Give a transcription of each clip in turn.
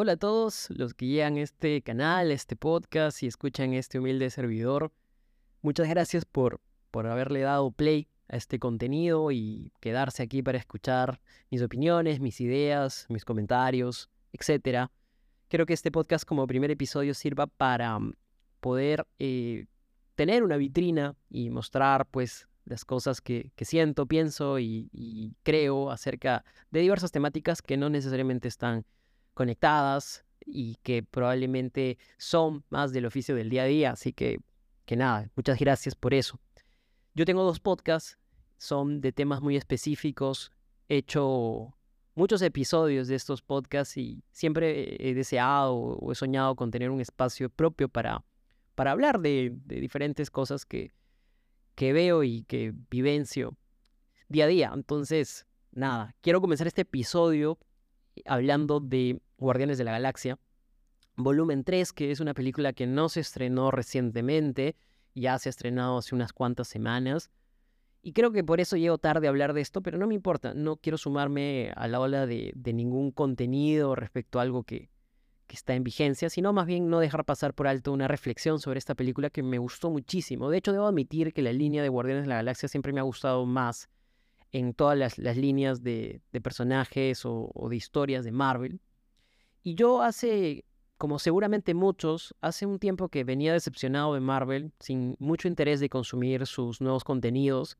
Hola a todos los que llegan a este canal, este podcast y escuchan este humilde servidor. Muchas gracias por, por haberle dado play a este contenido y quedarse aquí para escuchar mis opiniones, mis ideas, mis comentarios, etc. Quiero que este podcast como primer episodio sirva para mm, poder eh, tener una vitrina y mostrar pues las cosas que, siento, pienso y, creo acerca de diversas temáticas que no necesariamente están conectadas y que probablemente son más del oficio del día a día. Así que, que nada, muchas gracias por eso. Yo tengo dos podcasts, son de temas muy específicos. He hecho muchos episodios de estos podcasts y siempre he deseado o he soñado con tener un espacio propio para, para hablar de, diferentes cosas que, que veo y que vivencio día a día. Entonces, nada, quiero comenzar este episodio hablando de Guardianes de la Galaxia, volumen 3, que es una película que no se estrenó recientemente, ya se ha estrenado hace unas cuantas semanas. Y creo que por eso llego tarde a hablar de esto, pero no me importa, no quiero sumarme a la ola de, ningún contenido respecto a algo que, que está en vigencia, sino más bien no dejar pasar por alto una reflexión sobre esta película que me gustó muchísimo. De hecho, debo admitir que la línea de Guardianes de la Galaxia siempre me ha gustado más en todas las, líneas de, personajes o, de historias de Marvel. Y yo hace, como seguramente muchos, hace un tiempo que venía decepcionado de Marvel, sin mucho interés de consumir sus nuevos contenidos,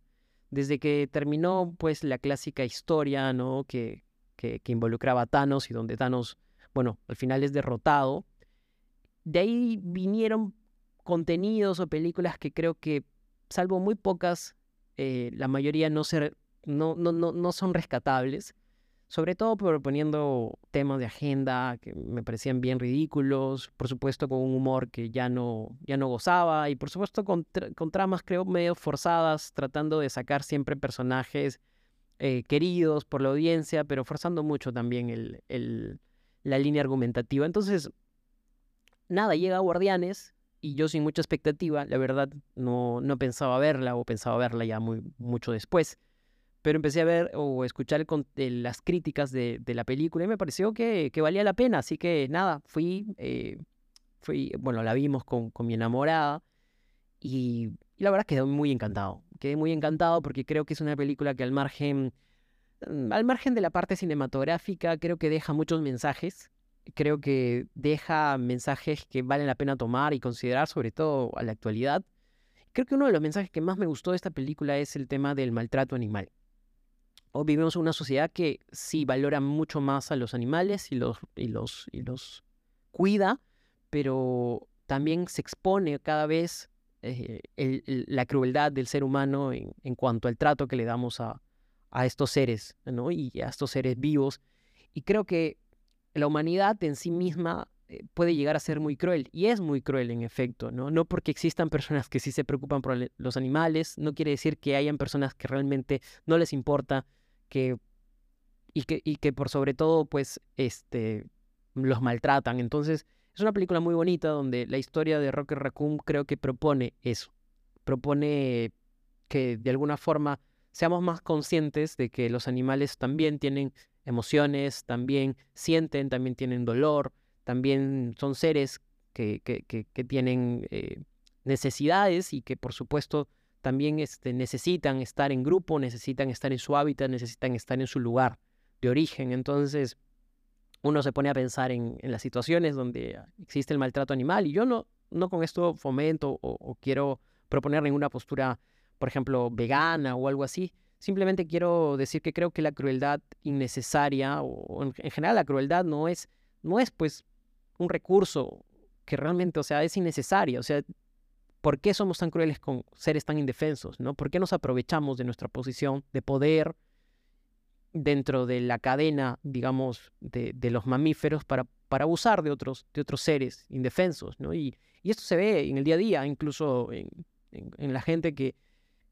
desde que terminó pues la clásica historia, ¿no? Que, que, que involucraba a Thanos y donde Thanos bueno, al final es derrotado. De ahí vinieron contenidos o películas que creo que, salvo muy pocas, eh, la mayoría no, ser, no, no, no, no son rescatables. Sobre todo proponiendo temas de agenda que me parecían bien ridículos, por supuesto con un humor que ya no, ya no gozaba y por supuesto con, tramas creo medio forzadas, tratando de sacar siempre personajes eh, queridos por la audiencia, pero forzando mucho también el, el, la línea argumentativa. Entonces, nada, llega Guardianes y yo sin mucha expectativa, la verdad no, no pensaba verla o pensaba verla ya muy, mucho después. Pero empecé a ver o escuchar las críticas de, la película y me pareció que, valía la pena. Así que nada, fui, eh, bueno, la vimos con, con mi enamorada y, y, la verdad quedé muy encantado. Quedé muy encantado porque creo que es una película que al margen Mm, al margen de la parte cinematográfica, creo que deja muchos mensajes. Creo que deja mensajes que valen la pena tomar y considerar, sobre todo a la actualidad. Creo que uno de los mensajes que más me gustó de esta película es el tema del maltrato animal. Vivimos en una sociedad que sí valora mucho más a los animales y los, y los, y los cuida, pero también se expone cada vez eh, la crueldad del ser humano en cuanto al trato que le damos a, a estos seres, ¿no? Y a estos seres vivos. Y creo que la humanidad en sí misma puede llegar a ser muy cruel, y es muy cruel en efecto, ¿no? No porque existan personas que sí se preocupan por los animales, no quiere decir que hayan personas que realmente no les importa que y que, y que por sobre todo pues este los maltratan. Entonces, es una película muy bonita donde la historia de Rocket Raccoon creo que propone eso. Propone que de alguna forma seamos más conscientes de que los animales también tienen emociones, también sienten, también tienen dolor, también son seres que, que, que, tienen eh, necesidades y que por supuesto también este, necesitan estar en grupo, necesitan estar en su hábitat, necesitan estar en su lugar de origen. Entonces uno se pone a pensar en, en las situaciones donde existe el maltrato animal y yo no, no con esto fomento o quiero proponer ninguna postura por ejemplo, vegana o algo así. Simplemente quiero decir que creo que la crueldad innecesaria o en, general la crueldad no es, no es pues un recurso que realmente, o sea, es innecesaria. O sea, ¿por qué somos tan crueles con seres tan indefensos? ¿no? ¿Por qué nos aprovechamos de nuestra posición de poder dentro de la cadena, digamos, de, de los mamíferos para, para abusar de otros, de otros seres indefensos? ¿no? Y, y esto se ve en el día a día, incluso en, la gente que,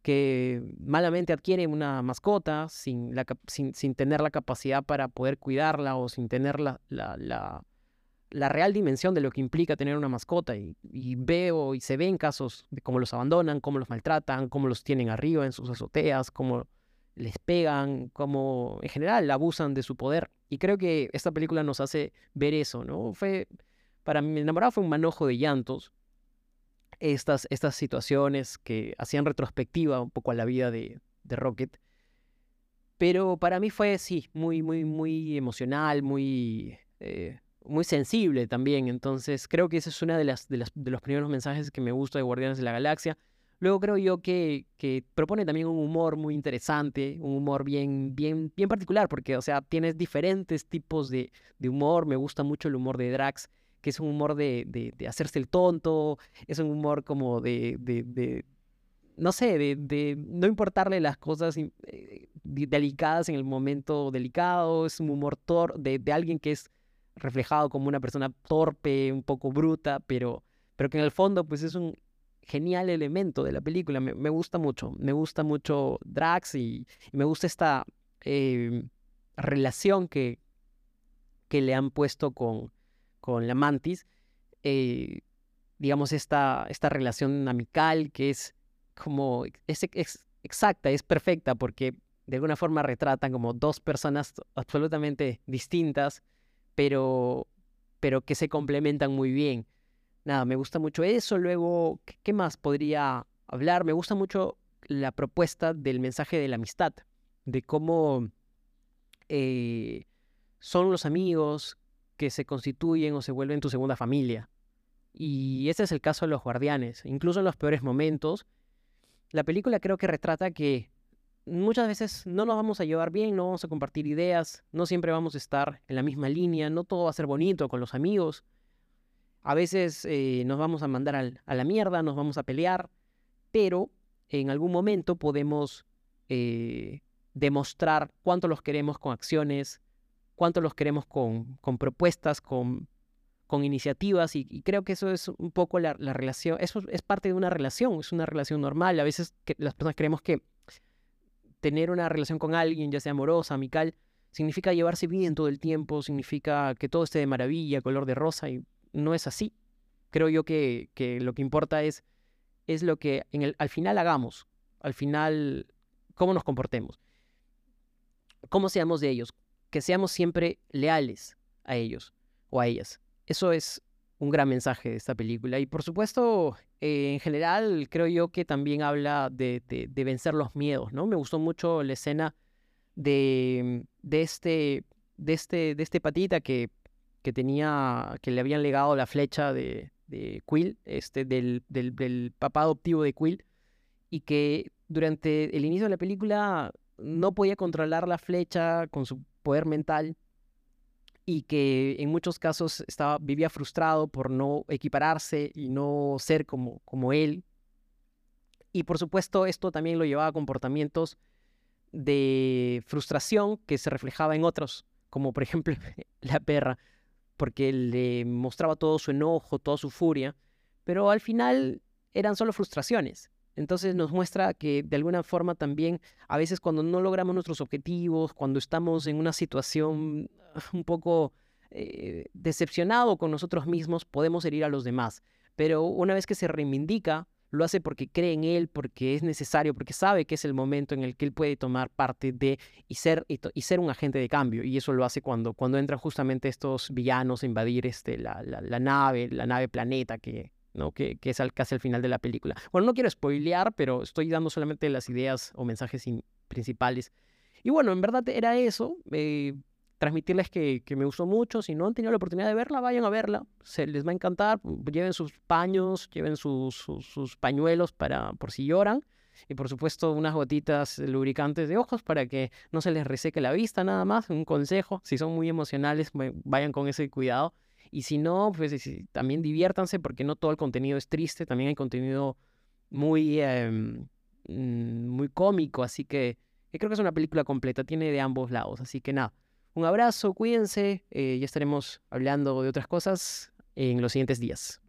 que malamente adquiere una mascota sin, la, sin, sin, tener la capacidad para poder cuidarla o sin tener la, la, real dimensión de lo que implica tener una mascota. Y, veo y se ven casos de cómo los abandonan, cómo los maltratan, cómo los tienen arriba en sus azoteas, cómo les pegan, cómo en general abusan de su poder. Y creo que esta película nos hace ver eso, ¿no? Fue, para mi enamorado fue un manojo de llantos, estas, estas situaciones que hacían retrospectiva un poco a la vida de, de Rocket. Pero para mí fue, sí, muy, muy, muy emocional, muy, eh, muy sensible también. Entonces creo que ese es uno de, las, de, las, los primeros mensajes que me gusta de Guardianes de la Galaxia. Luego creo yo que, que, propone también un humor muy interesante, un humor bien, bien, bien particular, porque, o sea, tienes diferentes tipos de, de humor. Me gusta mucho el humor de Drax, que es un humor de, de, hacerse el tonto, es un humor como de, de no sé, de, no importarle las cosas eh, delicadas en el momento delicado, es un humor tor de alguien que es reflejado como una persona torpe, un poco bruta, pero, pero que en el fondo pues es un genial elemento de la película. Me, gusta mucho, me gusta mucho Drax y, me gusta esta eh, relación que, que le han puesto con, con la Mantis. Eh, digamos, esta, esta relación amical que es como, es, exacta, es perfecta porque de alguna forma retratan como dos personas absolutamente distintas, pero, pero que se complementan muy bien nada, me gusta mucho eso. Luego, ¿qué más podría hablar? Me gusta mucho la propuesta del mensaje de la amistad, de cómo eh, son los amigos que se constituyen o se vuelven tu segunda familia. Y ese es el caso de los guardianes. Incluso en los peores momentos, la película creo que retrata que muchas veces no nos vamos a llevar bien, no vamos a compartir ideas, no siempre vamos a estar en la misma línea, no todo va a ser bonito con los amigos. A veces eh, nos vamos a mandar a la mierda, nos vamos a pelear, pero en algún momento podemos eh, demostrar cuánto los queremos con acciones, cuánto los queremos con, con propuestas, con, con iniciativas, y, creo que eso es un poco la, relación, eso es parte de una relación, es una relación normal. A veces las personas creemos que tener una relación con alguien, ya sea amorosa, amical, significa llevarse bien todo el tiempo, significa que todo esté de maravilla, color de rosa, y no es así. Creo yo que, que lo que importa es, es lo que en el, al final hagamos, al final cómo nos comportemos, cómo seamos de ellos, que seamos siempre leales a ellos o a ellas. Eso es un gran mensaje de esta película. Y por supuesto, eh, en general, creo yo que también habla de, de, vencer los miedos, ¿no? Me gustó mucho la escena de, de, este, de, este, de este patita que que tenía, que le habían legado la flecha de, Quill, este, del, del, papá adoptivo de Quill, y que durante el inicio de la película no podía controlar la flecha con su poder mental y que en muchos casos estaba, vivía frustrado por no equipararse y no ser como, como él. Y por supuesto esto también lo llevaba a comportamientos de frustración que se reflejaba en otros, como por ejemplo la perra porque le mostraba todo su enojo, toda su furia, pero al final eran solo frustraciones. Entonces nos muestra que de alguna forma también a veces cuando no logramos nuestros objetivos, cuando estamos en una situación un poco eh, decepcionado con nosotros mismos, podemos herir a los demás. Pero una vez que se reivindica, lo hace porque cree en él, porque es necesario, porque sabe que es el momento en el que él puede tomar parte de y ser, y, ser un agente de cambio. Y eso lo hace cuando, cuando entran justamente estos villanos a invadir este, la, la, nave, la nave planeta que, ¿no? que, es casi al final de la película. Bueno, no quiero spoilear, pero estoy dando solamente las ideas o mensajes principales. Y bueno, en verdad era eso. Eh, transmitirles que, que, me gustó mucho. Si no han tenido la oportunidad de verla, vayan a verla. Se les va a encantar. Lleven sus paños, lleven sus, sus, pañuelos para por si lloran. Y por supuesto unas gotitas lubricantes de ojos para que no se les reseque la vista nada más. Un consejo, si son muy emocionales, vayan con ese cuidado. Y si no, pues también diviértanse porque no todo el contenido es triste. También hay contenido muy, em, mm, muy cómico. Así que creo que es una película completa. Tiene de ambos lados. Así que nada un abrazo, cuídense, eh, ya estaremos hablando de otras cosas en los siguientes días.